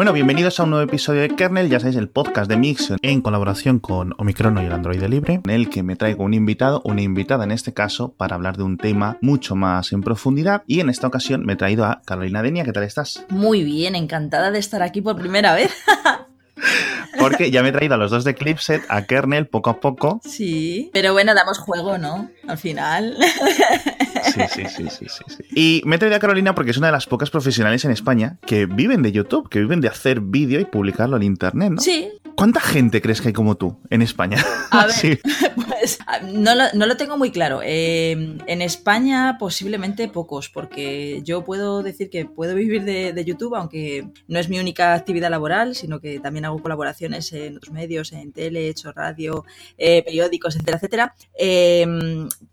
Bueno, bienvenidos a un nuevo episodio de Kernel, ya sabéis, el podcast de Mix en colaboración con Omicrono y el Android Libre, en el que me traigo un invitado, una invitada en este caso, para hablar de un tema mucho más en profundidad. Y en esta ocasión me he traído a Carolina Denia, ¿qué tal estás? Muy bien, encantada de estar aquí por primera vez. Porque ya me he traído a los dos de Clipset, a Kernel, poco a poco. Sí, pero bueno, damos juego, ¿no? Al final. Sí, sí, sí, sí, sí, Y me he traído a Carolina porque es una de las pocas profesionales en España que viven de YouTube, que viven de hacer vídeo y publicarlo en Internet, ¿no? Sí. ¿Cuánta gente crees que hay como tú en España? A ver, pues no lo, tengo muy claro. Eh, en España posiblemente pocos, porque yo puedo decir que puedo vivir de, YouTube, aunque no es mi única actividad laboral, sino que también hago colaboraciones en otros medios, en tele, he hecho radio, eh, periódicos, etcétera, etcétera. Eh,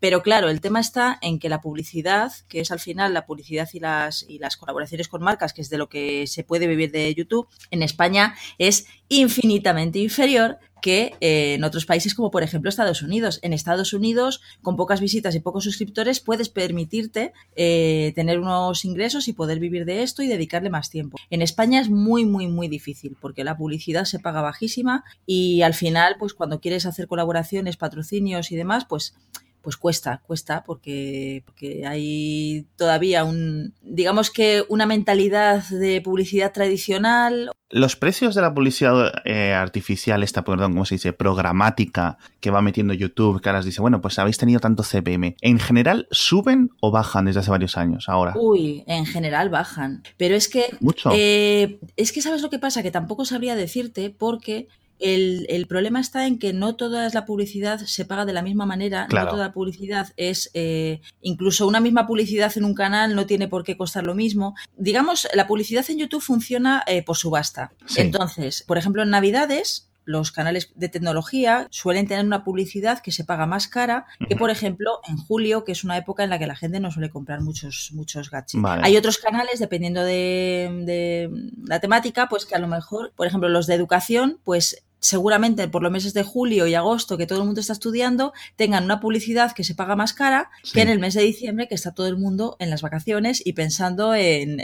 pero claro, el tema está en que la publicidad, que es al final la publicidad y las, y las colaboraciones con marcas, que es de lo que se puede vivir de YouTube, en España es infinitamente inferior que eh, en otros países como por ejemplo Estados Unidos. En Estados Unidos, con pocas visitas y pocos suscriptores, puedes permitirte eh, tener unos ingresos y poder vivir de esto y dedicarle más tiempo. En España es muy, muy, muy difícil porque la publicidad se paga bajísima y al final, pues cuando quieres hacer colaboraciones, patrocinios y demás, pues pues cuesta, cuesta, porque, porque hay todavía un, digamos que una mentalidad de publicidad tradicional. Los precios de la publicidad eh, artificial, esta, perdón, ¿cómo se dice? Programática que va metiendo YouTube, que ahora dice, bueno, pues habéis tenido tanto CPM. ¿En general suben o bajan desde hace varios años ahora? Uy, en general bajan. Pero es que. Mucho. Eh, es que, ¿sabes lo que pasa? Que tampoco sabría decirte porque el, problema está en que no toda la publicidad se paga de la misma manera, no toda publicidad es, eh, incluso una misma publicidad en un canal no tiene por qué costar lo mismo. Digamos, la publicidad en YouTube funciona eh, por subasta. Entonces, por ejemplo, en Navidades, los canales de tecnología suelen tener una publicidad que se paga más cara que, por ejemplo, en julio, que es una época en la que la gente no suele comprar muchos, muchos gadgets. Hay otros canales, dependiendo de, de, la temática, pues que a lo mejor, por ejemplo, los de educación, pues seguramente por los meses de julio y agosto que todo el mundo está estudiando, tengan una publicidad que se paga más cara que en el mes de diciembre que está todo el mundo en las vacaciones y pensando en,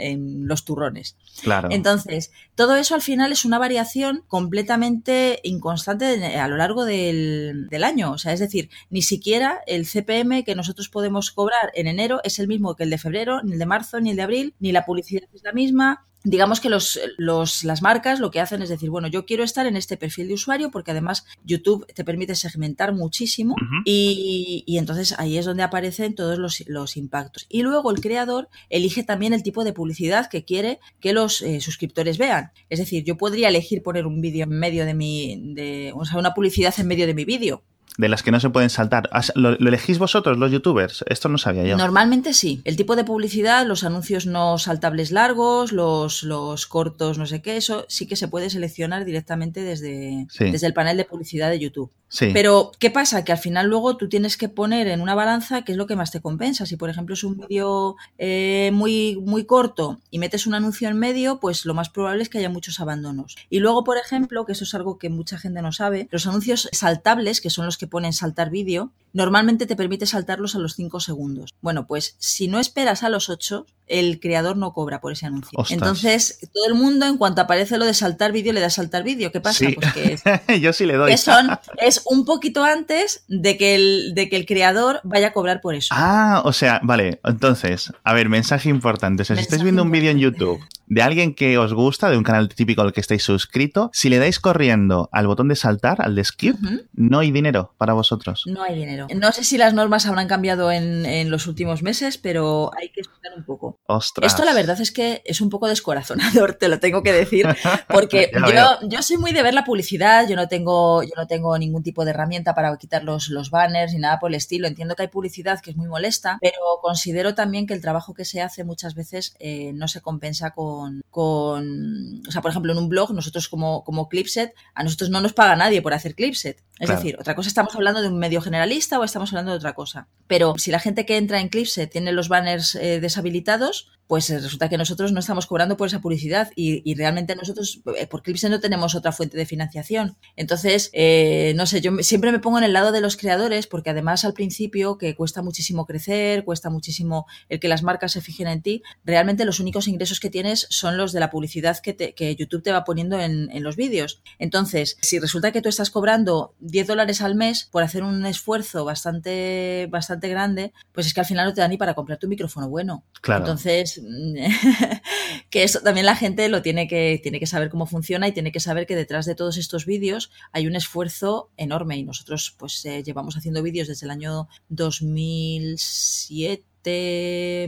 los turrones. Claro. Entonces, todo eso al final es una variación completamente inconstante a lo largo del, del año. O sea, es decir, ni siquiera el CPM que nosotros podemos cobrar en enero es el mismo que el de febrero, ni el de marzo, ni el de abril, ni la publicidad es la misma, digamos que los, los, las marcas lo que hacen es decir, bueno, yo quiero estar en este perfil de usuario porque además YouTube te permite segmentar muchísimo y, y, entonces ahí es donde aparecen todos los, los, impactos. Y luego el creador elige también el tipo de publicidad que quiere que los eh, suscriptores vean. Es decir, yo podría elegir poner un vídeo en medio de mi, de, o sea, una publicidad en medio de mi vídeo de las que no se pueden saltar. ¿Lo, elegís vosotros, los youtubers? Esto no sabía yo. Normalmente sí. El tipo de publicidad, los anuncios no saltables largos, los, los cortos, no sé qué, eso sí que se puede seleccionar directamente desde, desde el panel de publicidad de YouTube. Sí. Pero, ¿qué pasa? Que al final luego tú tienes que poner en una balanza qué es lo que más te compensa. Si, por ejemplo, es un vídeo eh, muy, muy corto y metes un anuncio en medio, pues lo más probable es que haya muchos abandonos. Y luego, por ejemplo, que eso es algo que mucha gente no sabe, los anuncios saltables, que son los que ponen saltar vídeo, normalmente te permite saltarlos a los 5 segundos. Bueno, pues si no esperas a los 8, el creador no cobra por ese anuncio. Entonces, todo el mundo, en cuanto aparece lo de saltar vídeo, le da saltar vídeo. ¿Qué pasa? Pues que Yo sí le doy. es un poquito antes de que, el, de que el creador vaya a cobrar por eso. Ah, o sea, vale. Entonces, a ver, mensaje importante. si estáis viendo un vídeo en YouTube de alguien que os gusta, de un canal típico al que estáis suscrito, si le dais corriendo al botón de saltar, al de skip, no hay dinero para vosotros. No hay dinero. No sé si las normas habrán cambiado en, en los últimos meses, pero hay que esperar un poco. Esto la verdad es que es un poco descorazonador, te lo tengo que decir, porque yo, yo, soy muy de ver la publicidad, yo no tengo, yo no tengo ningún tipo de herramienta para quitar los, los banners ni nada por el estilo. Entiendo que hay publicidad que es muy molesta, pero considero también que el trabajo que se hace muchas veces eh, no se compensa con con, o sea, por ejemplo, en un blog, nosotros como, como Clipset, a nosotros no nos paga nadie por hacer Clipset. Es decir, otra cosa estamos hablando de un medio generalista o estamos hablando de otra cosa. Pero si la gente que entra en Clipset tiene los banners eh, deshabilitados, pues resulta que nosotros no estamos cobrando por esa publicidad y, realmente nosotros, eh, por Clipset no tenemos otra fuente de financiación. Entonces, eh, no sé, yo siempre me pongo en el lado de los creadores porque además al principio que cuesta muchísimo crecer, cuesta muchísimo el que las marcas se fijen en ti, realmente los únicos ingresos que tienes son los de la publicidad que, que YouTube te va poniendo en, en los vídeos. Entonces, si resulta que tú estás cobrando 10 dólares al mes por hacer un esfuerzo bastante, bastante grande, pues es que al final no te da ni para comprarte un micrófono bueno. Claro. Entonces, que eso también la gente lo tiene que, tiene que saber cómo funciona y tiene que saber que detrás de todos estos vídeos hay un esfuerzo enorme. Y nosotros pues eh, llevamos haciendo vídeos desde el año 2007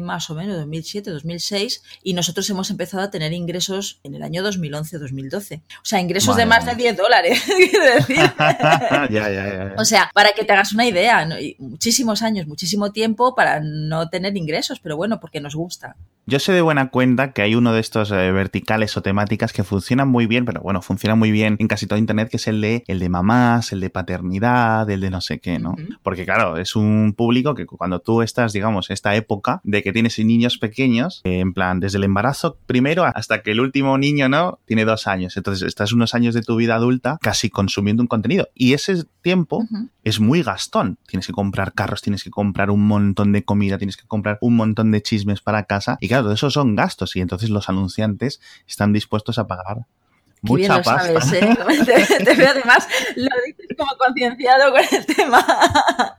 más o menos, 2007, 2006, y nosotros hemos empezado a tener ingresos en el año 2011-2012. O sea, ingresos de más de 10 dólares, quiero decir. ya, ya, ya, O sea, para que te hagas una idea, muchísimos años, muchísimo tiempo para no tener ingresos, pero bueno, porque nos gusta. Yo sé de buena cuenta que hay uno de estos eh, verticales o temáticas que funcionan muy bien, pero bueno, funciona muy bien en casi todo Internet, que es el de, el de mamás, el de paternidad, el de no sé qué, ¿no? Porque claro, es un público que cuando tú estás, digamos, esta época de que tienes niños pequeños, eh, en plan, desde el embarazo primero hasta que el último niño, ¿no? Tiene dos años. Entonces estás unos años de tu vida adulta casi consumiendo un contenido. Y ese tiempo es muy gastón. Tienes que comprar carros, tienes que comprar un montón de comida, tienes que comprar un montón de chismes para casa. Y claro, todo eso son gastos y entonces los anunciantes están dispuestos a pagar mucha pasta. ¿eh? te, veo además, lo dices como concienciado con el tema.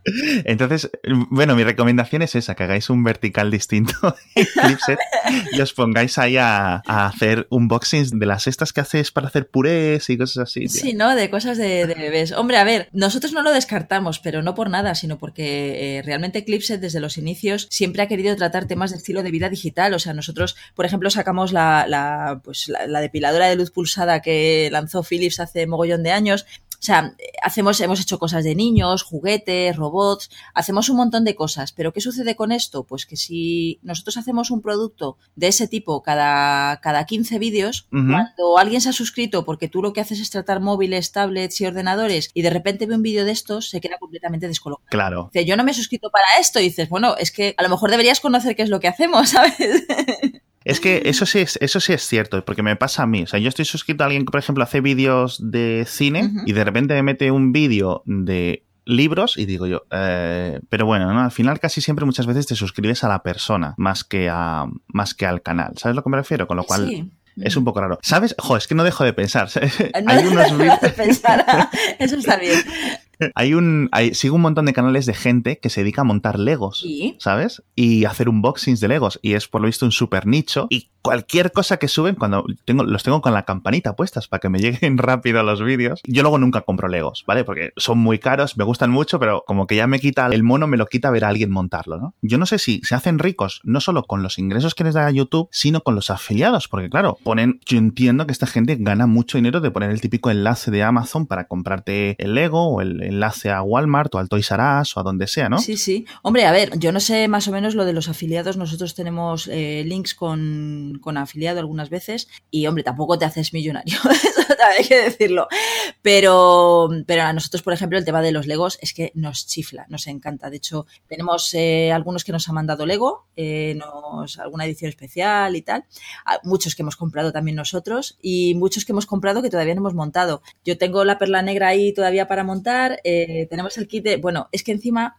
Entonces, bueno, mi recomendación es esa, que hagáis un vertical distinto en Clipset y os pongáis ahí a, hacer unboxings de las estas que hacéis para hacer purés y cosas así. Sí, ¿no? De cosas de, bebés. Hombre, a ver, nosotros no lo descartamos, pero no por nada, sino porque eh, realmente Clipset desde los inicios siempre ha querido tratar temas de estilo de vida digital. O sea, nosotros, por ejemplo, sacamos la, la pues, la depiladora de luz pulsada que lanzó Philips hace mogollón de años. O sea, hacemos, hemos hecho cosas de niños, juguetes, robots, hacemos un montón de cosas. Pero ¿qué sucede con esto? Pues que si nosotros hacemos un producto de ese tipo cada, cada 15 vídeos, cuando alguien se ha suscrito porque tú lo que haces es tratar móviles, tablets y ordenadores y de repente ve un vídeo de estos, se queda completamente descolocado. Claro. Dice, yo no me he suscrito para esto. Y dices, bueno, es que a lo mejor deberías conocer qué es lo que hacemos, ¿sabes? Es que eso sí es, eso sí es cierto, porque me pasa a mí. O sea, yo estoy suscrito a alguien que, por ejemplo, hace vídeos de cine y de repente me mete un vídeo de libros y digo yo, eh, pero bueno, ¿no? al final casi siempre muchas veces te suscribes a la persona más que a más que al canal. ¿Sabes lo que me refiero? Con lo cual es un poco raro. ¿Sabes? Jo, es que no dejo de pensar. No Hay unos de pensar. Eso está bien. Hay un, hay, sigo un montón de canales de gente que se dedica a montar Legos, ¿sabes? Y hacer unboxings de Legos. Y es por lo visto un super nicho. Y cualquier cosa que suben, cuando tengo, los tengo con la campanita puestas para que me lleguen rápido los vídeos. Yo luego nunca compro Legos, ¿vale? Porque son muy caros, me gustan mucho, pero como que ya me quita el mono, me lo quita ver a alguien montarlo, ¿no? Yo no sé si se hacen ricos no solo con los ingresos que les da YouTube, sino con los afiliados, porque claro, ponen, yo entiendo que esta gente gana mucho dinero de poner el típico enlace de Amazon para comprarte el Lego o el enlace a Walmart o al Toys R Us o a donde sea, ¿no? Sí, sí. Hombre, a ver, yo no sé más o menos lo de los afiliados, nosotros tenemos eh, links con con, afiliado algunas veces y, hombre, tampoco te haces millonario, eso hay que decirlo. Pero, pero a nosotros, por ejemplo, el tema de los Legos es que nos chifla, nos encanta. De hecho, tenemos eh, algunos que nos han mandado Lego, eh, alguna edición especial y tal. Ah, muchos que hemos comprado también nosotros y muchos que hemos comprado que todavía no hemos montado. Yo tengo la perla negra ahí todavía para montar. Eh, tenemos el kit de, bueno, es que encima,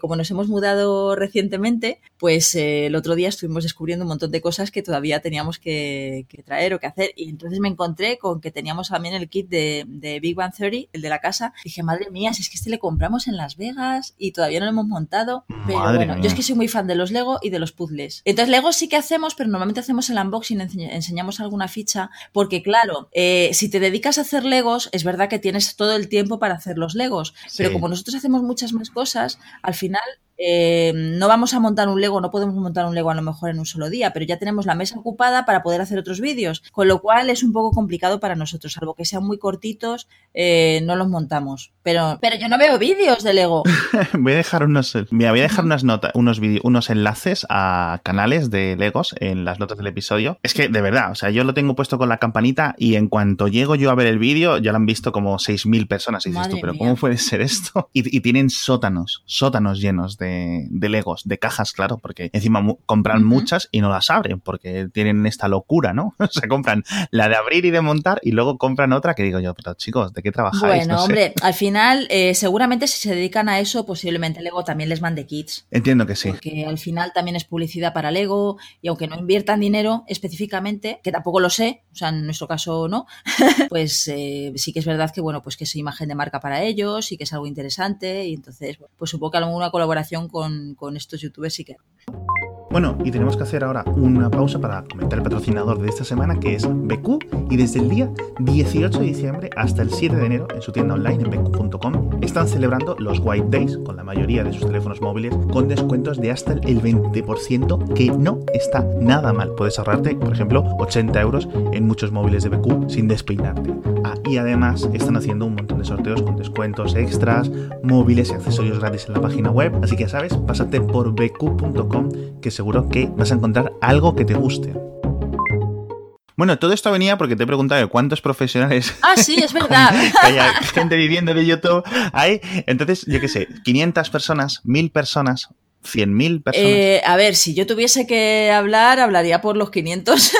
como nos hemos mudado recientemente, pues el otro día estuvimos descubriendo un montón de cosas que todavía teníamos que, traer o que hacer. Y entonces me encontré con que teníamos también el kit de, Big Bang Theory, el de la casa. Dije, madre mía, si es que este le compramos en Las Vegas y todavía no lo hemos montado. Pero bueno, yo es que soy muy fan de los Lego y de los puzzles. Entonces, Lego sí que hacemos, pero normalmente hacemos el unboxing, enseñamos alguna ficha, porque claro, eh, si te dedicas a hacer Legos, es verdad que tienes todo el tiempo para hacer los Legos, pero como nosotros hacemos muchas más cosas, al final eh, no vamos a montar un Lego, no podemos montar un Lego a lo mejor en un solo día, pero ya tenemos la mesa ocupada para poder hacer otros vídeos, con lo cual es un poco complicado para nosotros, salvo que sean muy cortitos, eh, no los montamos. Pero, pero yo no veo vídeos de Lego. voy a dejar unos, voy a dejar unas notas, unos unos enlaces a canales de Legos en las notas del episodio. Es que de verdad, o sea, yo lo tengo puesto con la campanita y en cuanto llego yo a ver el vídeo, ya lo han visto como 6.000 personas. Y dices tú, pero ¿cómo puede ser esto? Y, y tienen sótanos, sótanos llenos de de, de Legos, de cajas, claro, porque encima compran muchas y no las abren, porque tienen esta locura, ¿no? Se compran la de abrir y de montar y luego compran otra que digo yo, pero chicos, ¿de qué trabajáis? Bueno, hombre, al final, eh, seguramente si se dedican a eso, posiblemente Lego también les mande kits. Entiendo que sí. Porque al final también es publicidad para Lego y aunque no inviertan dinero específicamente, que tampoco lo sé, o sea, en nuestro caso no, pues eh, sí que es verdad que, bueno, pues que es imagen de marca para ellos y que es algo interesante y entonces, pues supongo que alguna colaboración con, estos youtubers sí que... Bueno, y tenemos que hacer ahora una pausa para comentar el patrocinador de esta semana que es BQ y desde el día 18 de diciembre hasta el 7 de enero en su tienda online en BQ.com están celebrando los White Days con la mayoría de sus teléfonos móviles con descuentos de hasta el 20% que no está nada mal. Puedes ahorrarte, por ejemplo, 80 euros en muchos móviles de BQ sin despeinarte. Ah, y además están haciendo un montón de sorteos con descuentos extras, móviles y accesorios gratis en la página web. Así que ya sabes, pásate por BQ.com que seguro que vas a encontrar algo que te guste. Bueno, todo esto venía porque te he preguntado cuántos profesionales. Ah, sí, es verdad. hay gente viviendo de YouTube hay. Entonces, yo qué sé, 500 personas, 1000 personas, 100.000 personas. Eh, a ver, si yo tuviese que hablar, hablaría por los 500.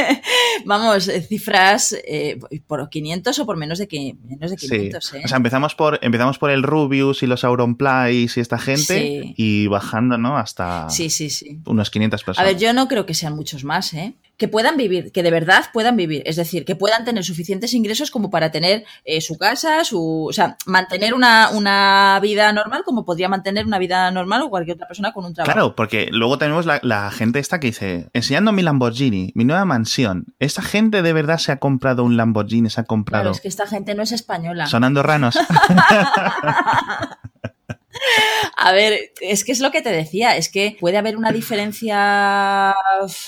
Vamos, eh, cifras eh, por 500 o por menos de, que, menos de 500. O sea, empezamos por, empezamos por el Rubius y los Auronplays y esta gente y bajando, ¿no? Hasta sí, sí, sí. unos 500 personas. A ver, yo no creo que sean muchos más, ¿eh? Que puedan vivir, que de verdad puedan vivir, es decir, que puedan tener suficientes ingresos como para tener eh, su casa, su, o sea, mantener una, una, vida normal como podría mantener una vida normal o cualquier otra persona con un trabajo. Claro, porque luego tenemos la, la gente esta que dice, enseñando mi Lamborghini, mi nueva mansión, ¿esta gente de verdad se ha comprado un Lamborghini, se ha comprado... Claro, es que esta gente no es española. Son andorranos. A ver, es que es lo que te decía, es que puede haber una diferencia,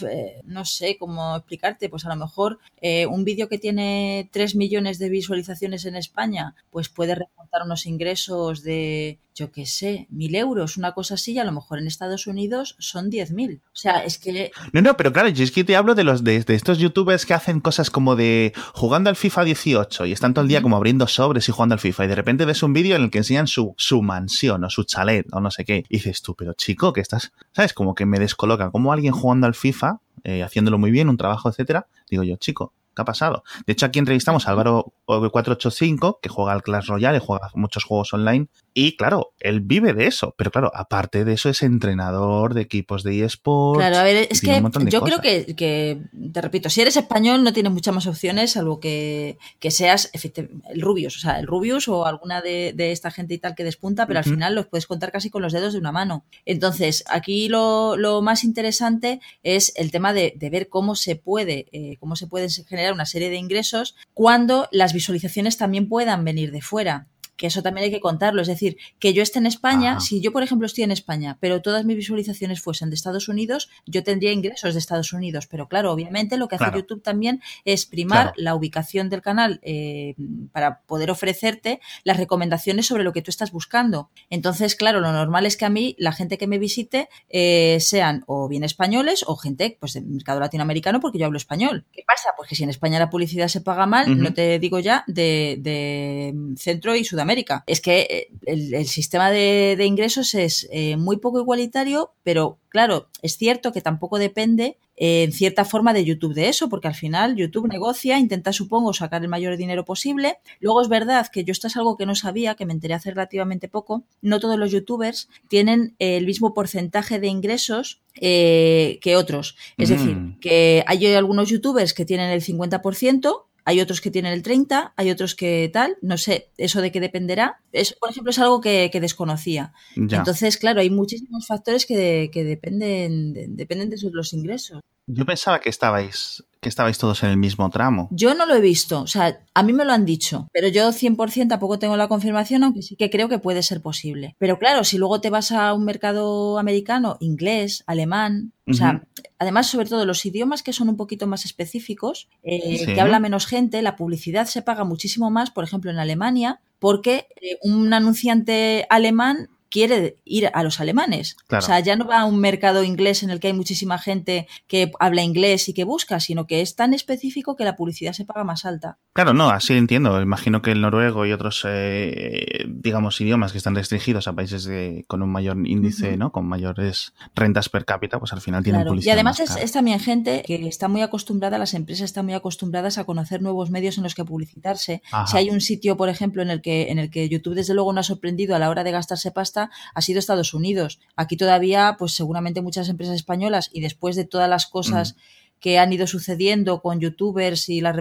eh, no sé cómo explicarte, pues a lo mejor eh, un vídeo que tiene 3 millones de visualizaciones en España, pues puede reportar unos ingresos de, yo qué sé, mil euros, una cosa así, y a lo mejor en Estados Unidos son 10.000. O sea, es que... No, no, pero claro, yo es que te hablo de los de, estos youtubers que hacen cosas como de jugando al FIFA 18 y están todo el día como abriendo sobres y jugando al FIFA y de repente ves un vídeo en el que enseñan su, su mansión o su chalet o no sé qué. Y dices tú, pero chico, que estás, ¿sabes? Como que me descoloca. Como alguien jugando al FIFA, eh, haciéndolo muy bien, un trabajo, etcétera. Digo yo, chico, ¿Qué ha pasado? De hecho, aquí entrevistamos a Álvaro 485, que juega al Clash Royale, juega muchos juegos online, y claro, él vive de eso, pero claro, aparte de eso es entrenador de equipos de eSports. Claro, a ver, es que yo creo que, que, te repito, si eres español no tienes muchas más opciones, salvo que, que seas el Rubius, o sea, el Rubius o alguna de, esta gente y tal que despunta, pero al final los puedes contar casi con los dedos de una mano. Entonces, aquí lo, lo más interesante es el tema de, de ver cómo se puede, eh, cómo se pueden generar una serie de ingresos cuando las visualizaciones también puedan venir de fuera que eso también hay que contarlo. Es decir, que yo esté en España, si yo, por ejemplo, estoy en España, pero todas mis visualizaciones fuesen de Estados Unidos, yo tendría ingresos de Estados Unidos. Pero claro, obviamente lo que hace YouTube también es primar la ubicación del canal eh, para poder ofrecerte las recomendaciones sobre lo que tú estás buscando. Entonces, claro, lo normal es que a mí, la gente que me visite, eh, sean o bien españoles o gente pues del mercado latinoamericano, porque yo hablo español. ¿Qué pasa? Pues que si en España la publicidad se paga mal, no te digo ya de, de Centro y Sudamérica es que eh, el, sistema de, ingresos es eh, muy poco igualitario, pero claro, es cierto que tampoco depende eh, en cierta forma de YouTube de eso, porque al final YouTube negocia, intenta, supongo, sacar el mayor dinero posible. Luego es verdad que yo esto es algo que no sabía, que me enteré hace relativamente poco. No todos los youtubers tienen el mismo porcentaje de ingresos que otros. Es decir, mm. que hay algunos youtubers que tienen el 50%, hay otros que tienen el 30, hay otros que tal, no sé, eso de qué dependerá. Eso, por ejemplo, es algo que, desconocía. Entonces, claro, hay muchísimos factores que, dependen, de, dependen de los ingresos. Yo pensaba que estabais que estabais todos en el mismo tramo. Yo no lo he visto, o sea, a mí me lo han dicho, pero yo 100% tampoco tengo la confirmación, aunque sí que creo que puede ser posible. Pero claro, si luego te vas a un mercado americano, inglés, alemán, o sea, además, sobre todo los idiomas que son un poquito más específicos, eh, que habla menos gente, la publicidad se paga muchísimo más, por ejemplo, en Alemania, porque eh, un anunciante alemán quiere ir a los alemanes. O sea, ya no va a un mercado inglés en el que hay muchísima gente que habla inglés y que busca, sino que es tan específico que la publicidad se paga más alta. Claro, no, así entiendo. Imagino que el noruego y otros, eh, digamos, idiomas que están restringidos a países con un mayor índice, ¿no? Con mayores rentas per cápita, pues al final tienen publicidad. Y además es, también gente que está muy acostumbrada, las empresas están muy acostumbradas a conocer nuevos medios en los que publicitarse. Si hay un sitio, por ejemplo, en el que en el que YouTube desde luego no ha sorprendido a la hora de gastarse pasta, ha sido Estados Unidos. Aquí todavía, pues seguramente muchas empresas españolas y después de todas las cosas que han ido sucediendo con youtubers y la,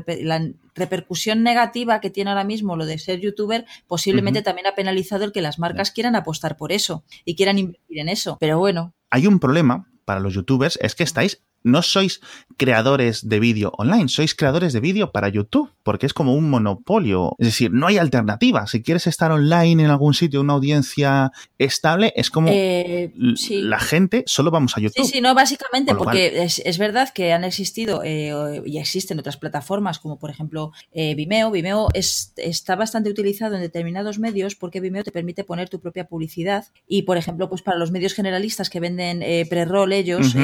repercusión negativa que tiene ahora mismo lo de ser youtuber, posiblemente también ha penalizado el que las marcas quieran apostar por eso y quieran invertir en eso. Pero bueno. Hay un problema para los youtubers, es que estáis no sois creadores de vídeo online, sois creadores de vídeo para YouTube, porque es como un monopolio. Es decir, no hay alternativa. Si quieres estar online en algún sitio, una audiencia estable, es como eh, la gente, solo vamos a YouTube. Sí, sí, no, básicamente, porque es, verdad que han existido eh, y existen otras plataformas, como por ejemplo eh, Vimeo. Vimeo está bastante utilizado en determinados medios porque Vimeo te permite poner tu propia publicidad y, por ejemplo, pues para los medios generalistas que venden pre-roll ellos,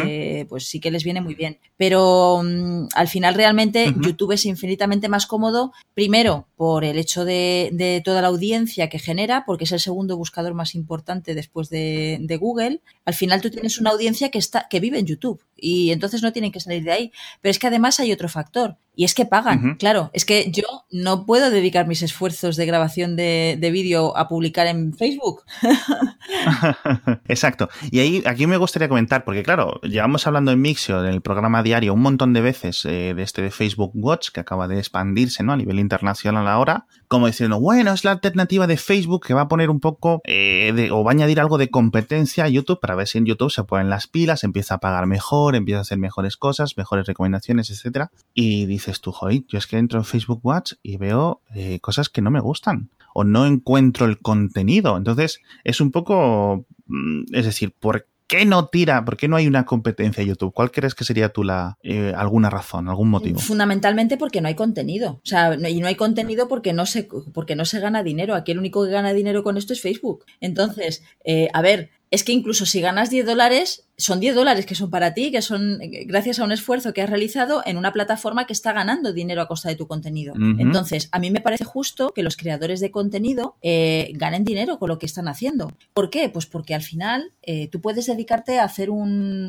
pues sí que les viene muy bien. Pero mm, al final realmente YouTube es infinitamente más cómodo, primero por el hecho de, toda la audiencia que genera, porque es el segundo buscador más importante después de, Google. Al final tú tienes una audiencia que, está, que vive en YouTube y entonces no tienen que salir de ahí. Pero es que además hay otro factor y es que pagan. Claro, es que yo no puedo dedicar mis esfuerzos de grabación de, de vídeo a publicar en Facebook. Exacto. Y ahí aquí me gustaría comentar, porque claro, llevamos hablando en Mixio en el programa diario un montón de veces eh, de este de Facebook Watch que acaba de expandirse ¿no? a nivel internacional ahora, como diciendo, bueno, es la alternativa de Facebook que va a poner un poco eh, o va a añadir algo de competencia a YouTube para ver si en YouTube se ponen las pilas, empieza a pagar mejor, empieza a hacer mejores cosas, mejores recomendaciones, etcétera. Y dices tú, joder, yo es que entro en Facebook Watch y veo eh, cosas que no me gustan o no encuentro el contenido. Entonces, es un poco, mm, es decir, ¿por qué no tira? ¿Por qué no hay una competencia en YouTube? ¿Cuál crees que sería tú eh, alguna razón, algún motivo? Fundamentalmente porque no hay contenido. O sea, y no hay contenido porque no se, porque no se gana dinero. Aquí el único que gana dinero con esto es Facebook. Entonces, eh, a ver, es que incluso si ganas 10 dólares, son 10 dólares que son para ti, que son gracias a un esfuerzo que has realizado en una plataforma que está ganando dinero a costa de tu contenido. Entonces, a mí me parece justo que los creadores de contenido eh, ganen dinero con lo que están haciendo. ¿Por qué? Pues porque al final eh, tú puedes dedicarte a hacer un,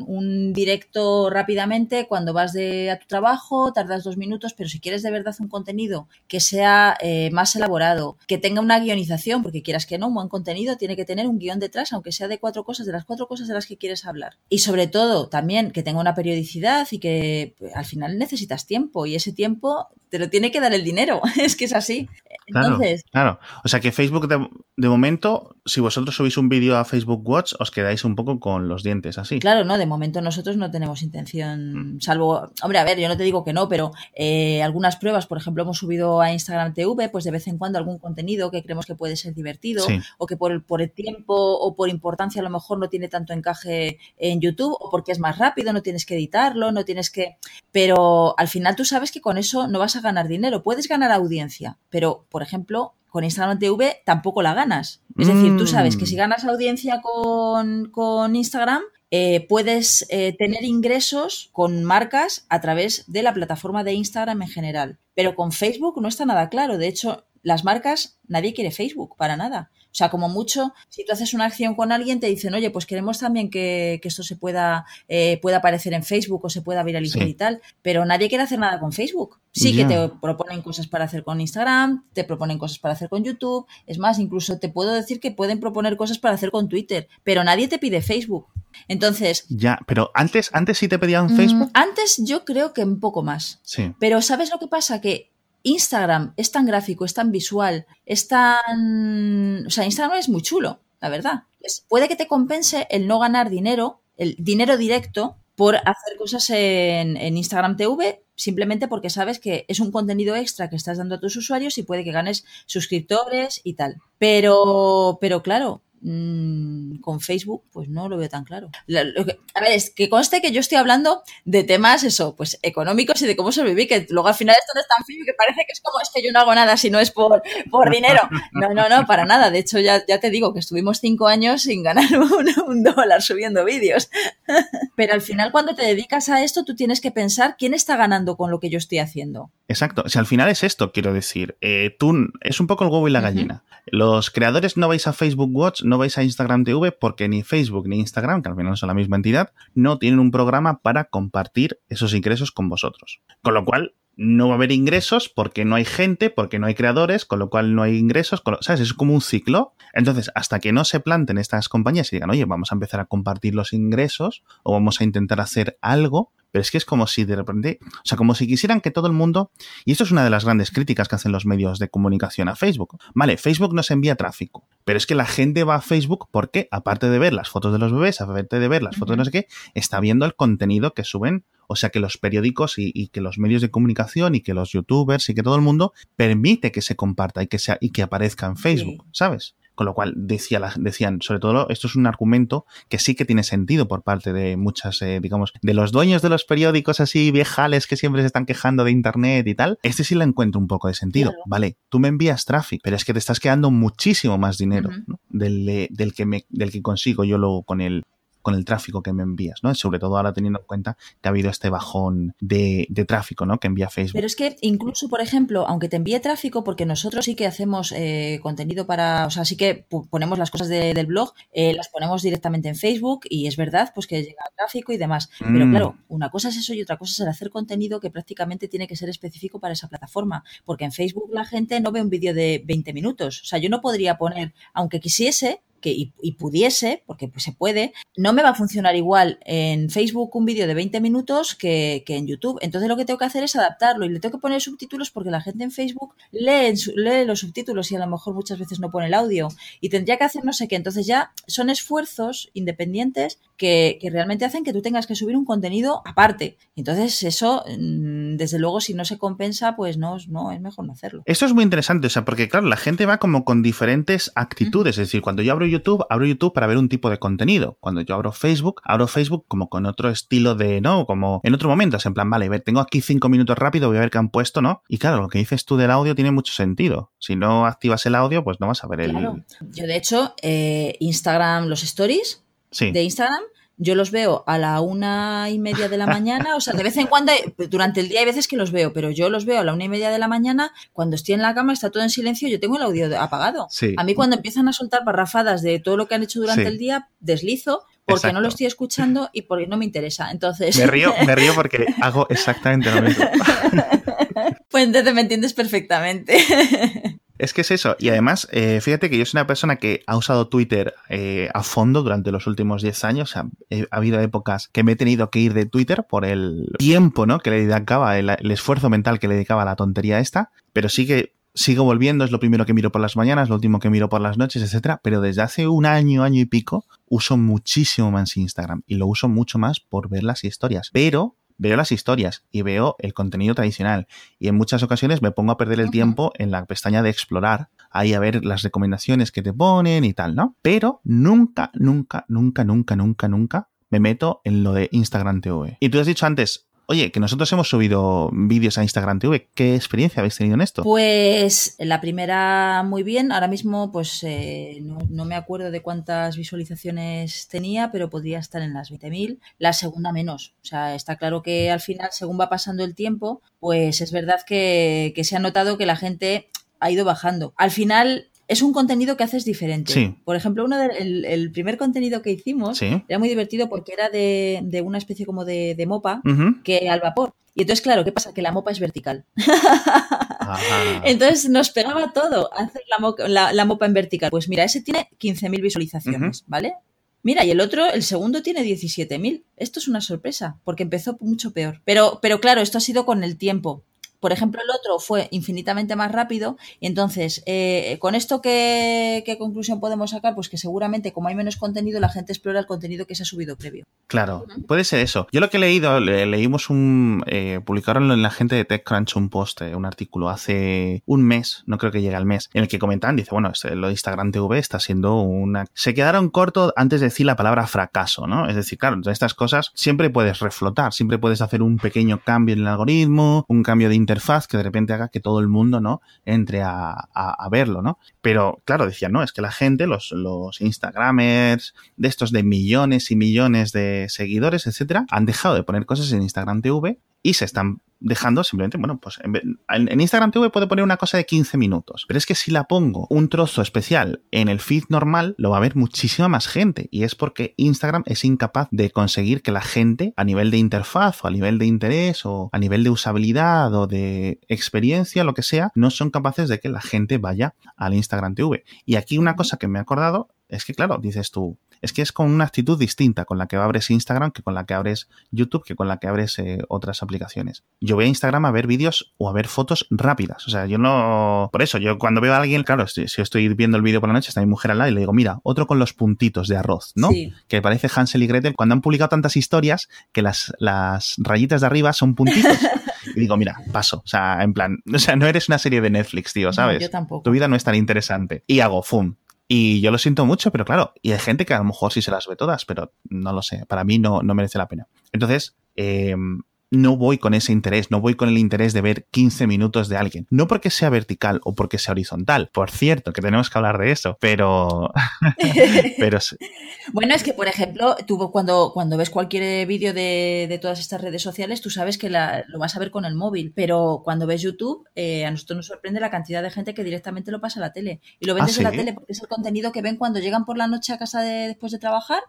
directo rápidamente cuando vas de, a tu trabajo, tardas dos minutos, pero si quieres de verdad un contenido que sea eh, más elaborado, que tenga una guionización, porque quieras que no, un buen contenido tiene que tener un guion detrás, aunque sea de cuatro cosas, de las cuatro cosas de las que quieres hablar. Y sobre todo también que tenga una periodicidad y que al final necesitas tiempo y ese tiempo te lo tiene que dar el dinero. es que es así. Entonces, claro, O sea que Facebook de, momento, si vosotros subís un vídeo a Facebook Watch, os quedáis un poco con los dientes así. Claro, no, de momento nosotros no tenemos intención, mm. salvo, hombre, a ver, yo no te digo que no, pero eh, algunas pruebas, por ejemplo, hemos subido a Instagram TV, pues de vez en cuando algún contenido que creemos que puede ser divertido o que por el, por el tiempo o por importancia a lo mejor no tiene tanto encaje en YouTube o porque es más rápido, no tienes que editarlo, no tienes que... Pero al final tú sabes que con eso no vas a ganar dinero, puedes ganar audiencia, pero por ejemplo, con Instagram TV tampoco la ganas. Es decir, tú sabes que si mm. ganas audiencia con, Instagram, eh, puedes eh, tener ingresos con marcas a través de la plataforma de Instagram en general. Pero con Facebook no está nada claro. De hecho, las marcas, nadie quiere Facebook para nada. O sea, como mucho, si tú haces una acción con alguien, te dicen, oye, pues queremos también que, esto se pueda, eh, pueda aparecer en Facebook o se pueda viralizar y tal, pero nadie quiere hacer nada con Facebook. Sí que te proponen cosas para hacer con Instagram, te proponen cosas para hacer con YouTube, es más, incluso te puedo decir que pueden proponer cosas para hacer con Twitter, pero nadie te pide Facebook. Entonces. Ya, pero antes, antes sí te pedían Facebook. Mm, antes yo creo que un poco más. Sí. Pero ¿sabes lo que pasa? Que Instagram es tan gráfico, es tan visual, es tan... O sea, Instagram es muy chulo, la verdad. puede que te compense el no ganar dinero, el dinero directo, por hacer cosas en, en, Instagram TV, simplemente porque sabes que es un contenido extra que estás dando a tus usuarios y puede que ganes suscriptores y tal. Pero, pero claro, Mm, con Facebook, pues no lo veo tan claro. a ver, es que conste que yo estoy hablando de temas, eso, pues económicos y de cómo sobrevivir, que luego al final esto no es tan frío que parece que es como es que yo no hago nada si no es por, por dinero. No, no, no, para nada. De hecho, ya, ya te digo que estuvimos cinco años sin ganar un, dólar subiendo vídeos. Pero al final, cuando te dedicas a esto, tú tienes que pensar quién está ganando con lo que yo estoy haciendo. Exacto. O sea, al final es esto, quiero decir. Eh, tú, es un poco el huevo y la gallina. Los creadores no vais a Facebook Watch, no vais a Instagram TV porque ni Facebook ni Instagram, que al final son la misma entidad, no tienen un programa para compartir esos ingresos con vosotros. Con lo cual, no va a haber ingresos porque no hay gente, porque no hay creadores, con lo cual no hay ingresos, ¿sabes? Es como un ciclo. Entonces, hasta que no se planten estas compañías y digan, oye, vamos a empezar a compartir los ingresos o vamos a intentar hacer algo, pero es que es como si de repente, o sea, como si quisieran que todo el mundo, y esto es una de las grandes críticas que hacen los medios de comunicación a Facebook. Vale, Facebook nos envía tráfico, pero es que la gente va a Facebook porque, aparte de ver las fotos de los bebés, aparte de ver las fotos de no sé qué, está viendo el contenido que suben. O sea, que los periódicos y, que los medios de comunicación y que los youtubers y que todo el mundo permite que se comparta y que, sea, y que aparezca en Facebook, ¿sabes? Con lo cual decía decían, sobre todo, esto es un argumento que sí que tiene sentido por parte de muchas, eh, digamos, de los dueños de los periódicos así viejales que siempre se están quejando de Internet y tal. Este sí le encuentro un poco de sentido. Vale, tú me envías tráfico, pero es que te estás quedando muchísimo más dinero del, del, que me, del que consigo yo luego con el, con el tráfico que me envías, ¿no? Sobre todo ahora teniendo en cuenta que ha habido este bajón de, tráfico, ¿no? Que envía Facebook. Pero es que incluso, por ejemplo, aunque te envíe tráfico, porque nosotros sí que hacemos eh, contenido para, o sea, sí que ponemos las cosas del blog, eh, las ponemos directamente en Facebook y es verdad, pues que llega tráfico y demás. Pero mm. claro, una cosa es eso y otra cosa es el hacer contenido que prácticamente tiene que ser específico para esa plataforma, porque en Facebook la gente no ve un vídeo de 20 minutos. O sea, yo no podría poner, aunque quisiese, que, y, pudiese, porque pues, se puede, no me va a funcionar igual en Facebook un vídeo de 20 minutos que, en YouTube. Entonces lo que tengo que hacer es adaptarlo y le tengo que poner subtítulos porque la gente en Facebook lee, lee los subtítulos y a lo mejor muchas veces no pone el audio y tendría que hacer no sé qué. Entonces ya son esfuerzos independientes que, que realmente hacen que tú tengas que subir un contenido aparte. Entonces eso, mm, desde luego, si no se compensa, pues no, no es mejor no hacerlo. Esto es muy interesante, o sea, porque claro, la gente va como con diferentes actitudes. Es decir, cuando yo abro YouTube, abro YouTube para ver un tipo de contenido. Cuando yo abro Facebook, abro Facebook como con otro estilo de, ¿no? Como en otro momento, es en plan, vale, tengo aquí cinco minutos rápido, voy a ver qué han puesto, ¿no? Y claro, lo que dices tú del audio tiene mucho sentido. Si no activas el audio, pues no vas a ver el... Yo, de hecho, eh, Instagram, los stories de Instagram, yo los veo a la una y media de la mañana, o sea, de vez en cuando, durante el día hay veces que los veo, pero yo los veo a la una y media de la mañana, cuando estoy en la cama está todo en silencio, yo tengo el audio apagado. A mí cuando empiezan a soltar barrafadas de todo lo que han hecho durante el día, deslizo porque no lo estoy escuchando y porque no me interesa. Entonces. Me río, me río porque hago exactamente lo mismo. pues entonces me entiendes perfectamente. Es que es eso. Y además, eh, fíjate que yo soy una persona que ha usado Twitter eh, a fondo durante los últimos 10 años. ha habido épocas que me he tenido que ir de Twitter por el tiempo ¿no? que le dedicaba, el, esfuerzo mental que le dedicaba a la tontería esta. Pero sí que sigo volviendo, es lo primero que miro por las mañanas, lo último que miro por las noches, etcétera. Pero desde hace un año, año y pico, uso muchísimo más Instagram. Y lo uso mucho más por ver las historias. Pero veo las historias y veo el contenido tradicional. Y en muchas ocasiones me pongo a perder el tiempo en la pestaña de explorar, ahí a ver las recomendaciones que te ponen y tal, ¿no? Pero nunca, nunca, nunca, nunca, nunca, nunca me meto en lo de Instagram TV. Y tú has dicho antes, Oye, que nosotros hemos subido vídeos a Instagram TV. ¿Qué experiencia habéis tenido en esto? Pues la primera muy bien. Ahora mismo, pues eh, no, me acuerdo de cuántas visualizaciones tenía, pero podría estar en las 20.000. La segunda menos. O sea, está claro que al final, según va pasando el tiempo, pues es verdad que, que se ha notado que la gente ha ido bajando. Al final, es un contenido que haces diferente. Por ejemplo, uno del el primer contenido que hicimos era muy divertido porque era de, una especie como de, mopa que al vapor. Y entonces, claro, ¿qué pasa? Que la mopa es vertical. entonces nos pegaba todo hacer la, mopa en vertical. Pues mira, ese tiene 15.000 visualizaciones, ¿vale? Mira, y el otro, el segundo tiene 17.000. Esto es una sorpresa, porque empezó mucho peor. Pero, pero claro, esto ha sido con el tiempo Por ejemplo, el otro fue infinitamente más rápido. Y entonces, eh, con esto, ¿qué, conclusión podemos sacar? Pues que seguramente, como hay menos contenido, la gente explora el contenido que se ha subido previo. Claro, puede ser eso. Yo lo que he leído, leímos un. Eh, publicaron en la gente de TechCrunch un post, eh, un artículo hace un mes, no creo que llegue al mes, en el que comentan, dice, bueno, este, lo de Instagram TV está siendo una. Se quedaron cortos antes de decir la palabra fracaso, ¿no? Es decir, claro, estas cosas siempre puedes reflotar, siempre puedes hacer un pequeño cambio en el algoritmo, un cambio de interfaz que de repente haga que todo el mundo, ¿no? Entre a, verlo, ¿no? Pero claro, decían, no, es que la gente, los, los Instagramers, de estos de millones y millones de seguidores, etcétera, han dejado de poner cosas en Instagram TV y se están dejando simplemente, bueno, pues en, Instagram TV puedo poner una cosa de 15 minutos, pero es que si la pongo un trozo especial en el feed normal, lo va a ver muchísima más gente y es porque Instagram es incapaz de conseguir que la gente a nivel de interfaz o a nivel de interés o a nivel de usabilidad o de experiencia, lo que sea, no son capaces de que la gente vaya al Instagram TV. Y aquí una cosa que me he acordado es que, claro, dices tú, es que es con una actitud distinta con la que abres Instagram que con la que abres YouTube, que con la que abres eh, otras aplicaciones. Yo voy a Instagram a ver vídeos o a ver fotos rápidas. O sea, yo no. Por eso, yo cuando veo a alguien, claro, si, estoy viendo el vídeo por la noche, está mi mujer al lado y le digo, mira, otro con los puntitos de arroz, ¿no? Que parece Hansel y Gretel cuando han publicado tantas historias que las, las rayitas de arriba son puntitos. y digo, mira, paso. O sea, en plan, o sea, no eres una serie de Netflix, tío, ¿sabes? yo tampoco. Tu vida no es tan interesante. Y hago, fum, y yo lo siento mucho, pero claro, y hay gente que a lo mejor sí se las ve todas, pero no lo sé, para mí no, no merece la pena. Entonces, eh, no voy con ese interés, no voy con el interés de ver 15 minutos de alguien. No porque sea vertical o porque sea horizontal. Por cierto, que tenemos que hablar de eso, pero... pero bueno, es que, por ejemplo, tú cuando, cuando ves cualquier vídeo de, todas estas redes sociales, tú sabes que lo vas a ver con el móvil, pero cuando ves YouTube, eh, a nosotros nos sorprende la cantidad de gente que directamente lo pasa a la tele. Y lo ven ¿Ah, desde la tele porque es el contenido que ven cuando llegan por la noche a casa después de trabajar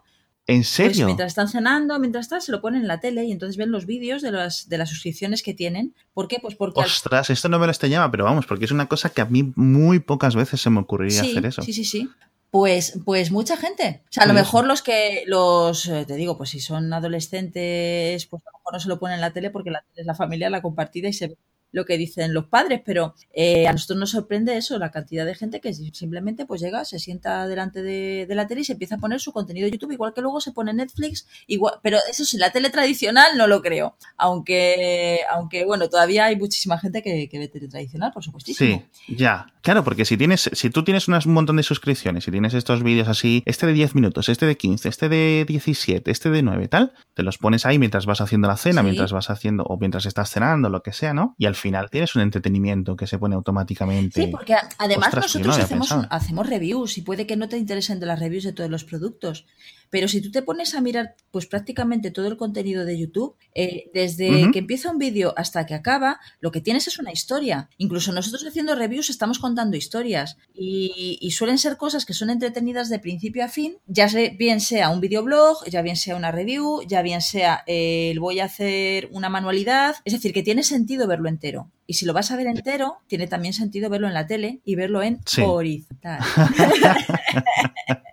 ¿En pues serio? mientras están cenando, mientras están, se lo ponen en la tele y entonces ven los vídeos de las, de las suscripciones que tienen. ¿Por qué? Pues porque. Ostras, esto no me lo extrañaba, pero vamos, porque es una cosa que a mí muy pocas veces se me ocurriría hacer eso. Sí, sí, sí. Pues, pues mucha gente. O sea, a lo mejor los que, los, eh, te digo, pues si son adolescentes, pues a lo mejor no se lo ponen en la tele porque la tele es la familia, la compartida y se ve lo que dicen los padres, pero eh, a nosotros nos sorprende eso, la cantidad de gente que simplemente pues llega, se sienta delante de, la tele y se empieza a poner su contenido de YouTube, igual que luego se pone Netflix, igual, pero eso sí, la tele tradicional no lo creo, aunque, aunque bueno, todavía hay muchísima gente que, ve tele tradicional, por supuesto. Sí, ya, claro, porque si tienes, si tú tienes un montón de suscripciones y tienes estos vídeos así, este de 10 minutos, este de 15, este de 17, este de 9, tal, te los pones ahí mientras vas haciendo la cena, mientras vas haciendo, o mientras estás cenando, lo que sea, ¿no? Y al final tienes un entretenimiento que se pone automáticamente. Sí, porque además nosotros hacemos, hacemos reviews y puede que no te interesen de las reviews de todos los productos, pero si tú te pones a mirar, pues prácticamente todo el contenido de YouTube, eh, desde que empieza un vídeo hasta que acaba, lo que tienes es una historia. Incluso nosotros haciendo reviews estamos contando historias y, suelen ser cosas que son entretenidas de principio a fin, ya bien sea un videoblog, ya bien sea una review, ya bien sea el voy a hacer una manualidad, es decir, que tiene sentido verlo entero. Y si lo vas a ver entero, tiene también sentido verlo en la tele y verlo en horizontal.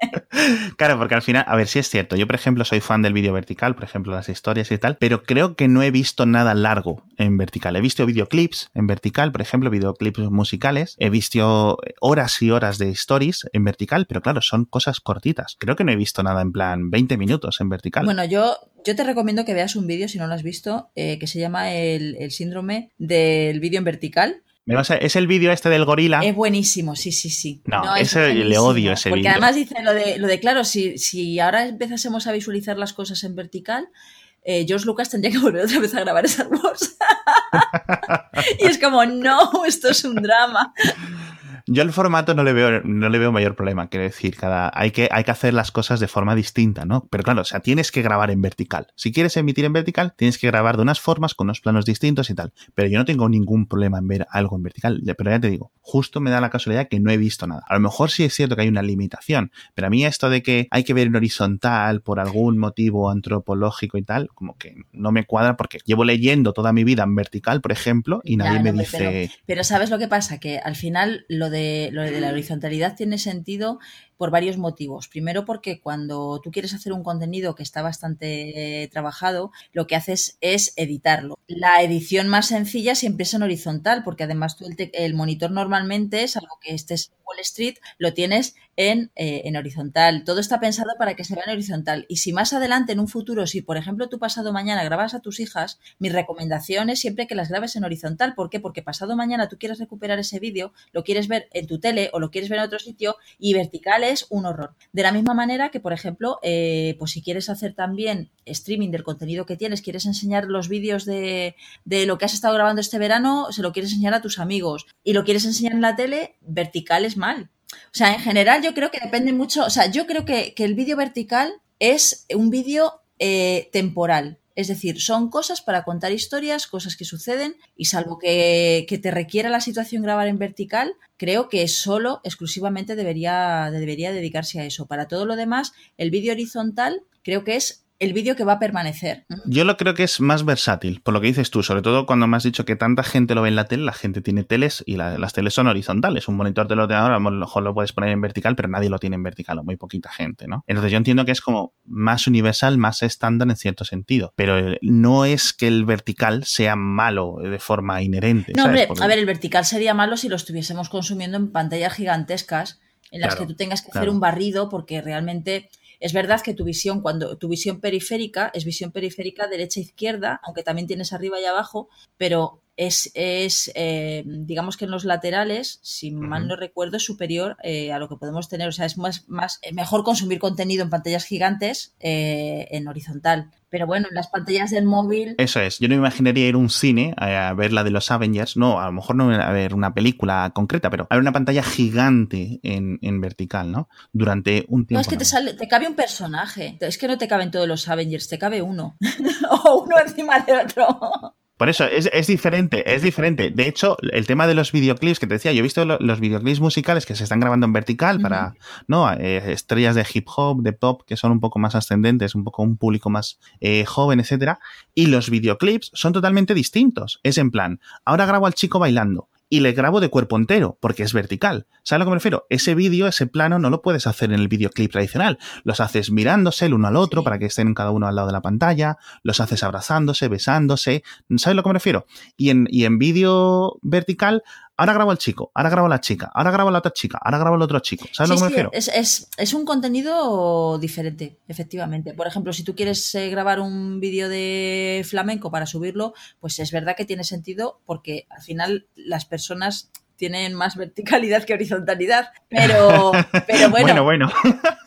claro, porque al final, a ver si es cierto. Yo, por ejemplo, soy fan del vídeo vertical, por ejemplo, las historias y tal, pero creo que no he visto nada largo en vertical. He visto videoclips en vertical, por ejemplo, videoclips musicales. He visto horas y horas de stories en vertical, pero claro, son cosas cortitas. Creo que no he visto nada en plan 20 minutos en vertical. Bueno, yo, yo te recomiendo que veas un vídeo, si no lo has visto, eh, que se llama el, el síndrome del vídeo en vertical es el vídeo este del gorila. Es buenísimo, sí, sí, sí. No, ese le odio ese vídeo. Porque además dice lo de, lo de claro, si, si ahora empezásemos a visualizar las cosas en vertical, eh, George Lucas tendría que volver otra vez a grabar Star Wars. y es como, no, esto es un drama. Yo el formato no le veo, no le veo mayor problema. Quiero decir, cada, hay, que, hay que hacer las cosas de forma distinta, ¿no? Pero claro, o sea, tienes que grabar en vertical. Si quieres emitir en vertical, tienes que grabar de unas formas, con unos planos distintos y tal. Pero yo no tengo ningún problema en ver algo en vertical. Pero ya te digo, justo me da la casualidad que no he visto nada. A lo mejor sí es cierto que hay una limitación, pero a mí esto de que hay que ver en horizontal por algún motivo antropológico y tal, como que no me cuadra porque llevo leyendo toda mi vida en vertical, por ejemplo, y nadie me dice... pero ¿sabes lo que pasa? Que al final lo de lo de la horizontalidad tiene sentido por varios motivos. Primero porque cuando tú quieres hacer un contenido que está bastante eh, trabajado, lo que haces es editarlo. La edición más sencilla siempre es en horizontal, porque además tú el, el monitor normalmente, es algo que estés en Wall Street, lo tienes en, eh, en, horizontal. Todo está pensado para que se vea en horizontal. Y si más adelante, en un futuro, si por ejemplo tú pasado mañana grabas a tus hijas, mi recomendación es siempre que las grabes en horizontal. ¿Por qué? Porque pasado mañana tú quieres recuperar ese vídeo, lo quieres ver en tu tele o lo quieres ver en otro sitio y vertical es un horror. De la misma manera que, por ejemplo, eh, pues si quieres hacer también streaming del contenido que tienes, quieres enseñar los vídeos de, de lo que has estado grabando este verano, se lo quieres enseñar a tus amigos y lo quieres enseñar en la tele, vertical es mal. O sea, en general yo creo que depende mucho, o sea, yo creo que, que el vídeo vertical es un vídeo eh, temporal. Es decir, son cosas para contar historias, cosas que suceden, y salvo que, que, te requiera la situación grabar en vertical, creo que solo, exclusivamente debería, debería dedicarse a eso. Para todo lo demás, el vídeo horizontal creo que es el vídeo que va a permanecer. Yo lo creo que es más versátil, por lo que dices tú, sobre todo cuando me has dicho que tanta gente lo ve en la tele, la gente tiene teles y la, las teles son horizontales. Un monitor del ordenador a lo mejor lo puedes poner en vertical, pero nadie lo tiene en vertical, o muy poquita gente, ¿no? Entonces yo entiendo que es como más universal, más estándar en cierto sentido, pero no es que el vertical sea malo de forma inherente. No, ¿sabes? hombre, Porque... a ver, el vertical sería malo si lo estuviésemos consumiendo en pantallas gigantescas en las claro, que tú tengas que claro. hacer un barrido porque realmente es verdad que tu visión, cuando tu visión periférica es visión periférica derecha-izquierda, aunque también tienes arriba y abajo, pero es, es eh, digamos que en los laterales, si mal no recuerdo, es superior eh, a lo que podemos tener. O sea, es más, más eh, mejor consumir contenido en pantallas gigantes eh, en horizontal. Pero bueno, en las pantallas del móvil. Eso es. Yo no me imaginaría ir a un cine a, ver la de los Avengers. No, a lo mejor no a ver una película concreta, pero a ver una pantalla gigante en, en vertical, ¿no? Durante un tiempo. No, es que te, sale, te cabe un personaje. Es que no te caben todos los Avengers, te cabe uno. o uno encima de otro. Por eso, es, es, diferente, es diferente. De hecho, el tema de los videoclips que te decía, yo he visto lo, los videoclips musicales que se están grabando en vertical para, uh -huh. ¿no? Eh, estrellas de hip hop, de pop, que son un poco más ascendentes, un poco un público más eh, joven, etcétera. Y los videoclips son totalmente distintos. Es en plan, ahora grabo al chico bailando y le grabo de cuerpo entero, porque es vertical. ¿Sabes a lo que me refiero? Ese vídeo, ese plano, no lo puedes hacer en el videoclip tradicional. Los haces mirándose el uno al otro para que estén cada uno al lado de la pantalla, los haces abrazándose, besándose. ¿Sabes a lo que me refiero? Y en, y en vídeo vertical ahora grabo al chico, ahora grabo a la chica, ahora grabo a la otra chica, ahora grabo al otro chico. ¿Sabes sí, lo que me refiero? Es, es, es, un contenido diferente, efectivamente. Por ejemplo, si tú quieres eh, grabar un vídeo de flamenco para subirlo, pues es verdad que tiene sentido porque al final las personas tienen más verticalidad que horizontalidad. Pero, pero bueno. bueno, bueno.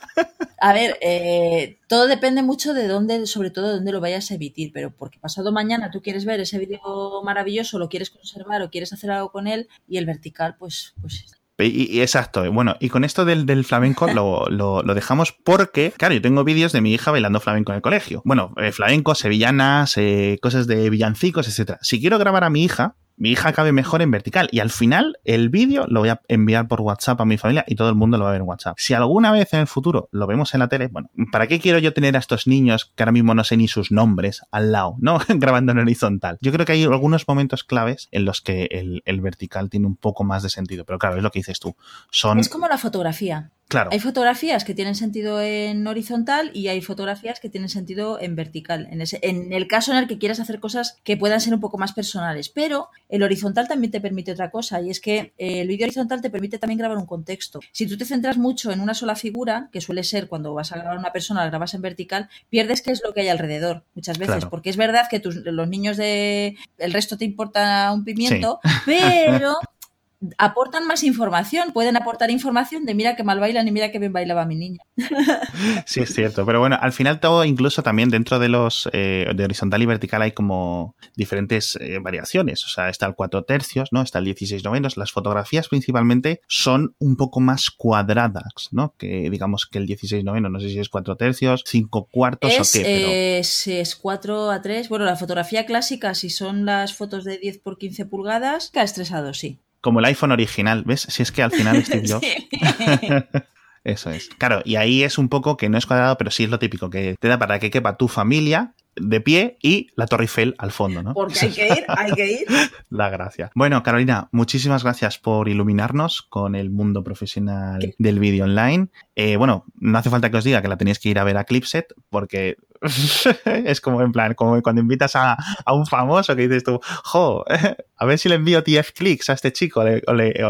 A ver, eh, todo depende mucho de dónde, sobre todo de dónde lo vayas a emitir, pero porque pasado mañana tú quieres ver ese vídeo maravilloso, lo quieres conservar o quieres hacer algo con él y el vertical, pues, pues y, y, exacto. Bueno, y con esto del, flamenco lo, dejamos porque, claro, yo tengo vídeos de mi hija bailando flamenco en el colegio. Bueno, eh, flamenco, sevillanas, eh, cosas de villancicos, etcétera. Si quiero grabar a mi hija, mi hija cabe mejor en vertical y al final el vídeo lo voy a enviar por WhatsApp a mi familia y todo el mundo lo va a ver en WhatsApp. Si alguna vez en el futuro lo vemos en la tele, bueno, ¿para qué quiero yo tener a estos niños que ahora mismo no sé ni sus nombres al lado, ¿no? Grabando en horizontal. Yo creo que hay algunos momentos claves en los que el, vertical tiene un poco más de sentido, pero claro, es lo que dices tú. Son... Es como la fotografía. Claro. Hay fotografías que tienen sentido en horizontal y hay fotografías que tienen sentido en vertical. En, ese, en, el caso en el que quieras hacer cosas que puedan ser un poco más personales. Pero el horizontal también te permite otra cosa y es que el vídeo horizontal te permite también grabar un contexto. Si tú te centras mucho en una sola figura, que suele ser cuando vas a grabar a una persona, la grabas en vertical, pierdes qué es lo que hay alrededor muchas veces. Claro. Porque es verdad que tus, los niños de... el resto te importa un pimiento, sí. pero aportan más información, pueden aportar información de mira que mal bailan y mira que bien bailaba mi niña. Sí, es cierto, pero bueno, al final todo, incluso también dentro de los eh, de horizontal y vertical hay como diferentes eh, variaciones, o sea, está el 4 tercios, ¿no? Está el 16 novenos, las fotografías principalmente son un poco más cuadradas, ¿no? Que digamos que el 16 noveno, no sé si es 4 tercios, 5 cuartos es, o qué, pero... Es, es 4 a 3, bueno, la fotografía clásica, si son las fotos de 10 por 15 pulgadas, cada estresado, sí como el iPhone original, ¿ves? Si es que al final Steve Jobs. Eso es. Claro, y ahí es un poco que no es cuadrado, pero sí es lo típico, que te da para que quepa tu familia de pie y la Torre Eiffel al fondo, ¿no? Porque hay que ir, hay que ir. La gracia. Bueno, Carolina, muchísimas gracias por iluminarnos con el mundo profesional del vídeo online. Eh, bueno, no hace falta que os diga que la tenéis que ir a ver a Clipset porque es como en plan, como cuando invitas a, un famoso que dices tú, jo, a ver si le envío 10 clics a este chico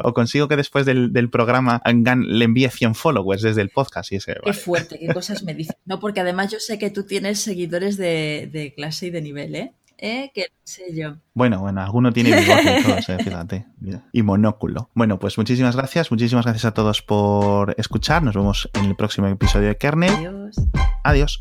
o, consigo que después del, programa le envíe 100 followers desde el podcast. Y ese, Qué fuerte, qué cosas me dices. No, porque además yo sé que tú tienes seguidores de, clase y de nivel, ¿eh? ¿Eh? Que sé yo. Bueno, bueno, alguno tiene bigote y todo, ¿eh? fíjate. Y monóculo. Bueno, pues muchísimas gracias. Muchísimas gracias a todos por escuchar. Nos vemos en el próximo episodio de Kernel. Adiós. Adiós.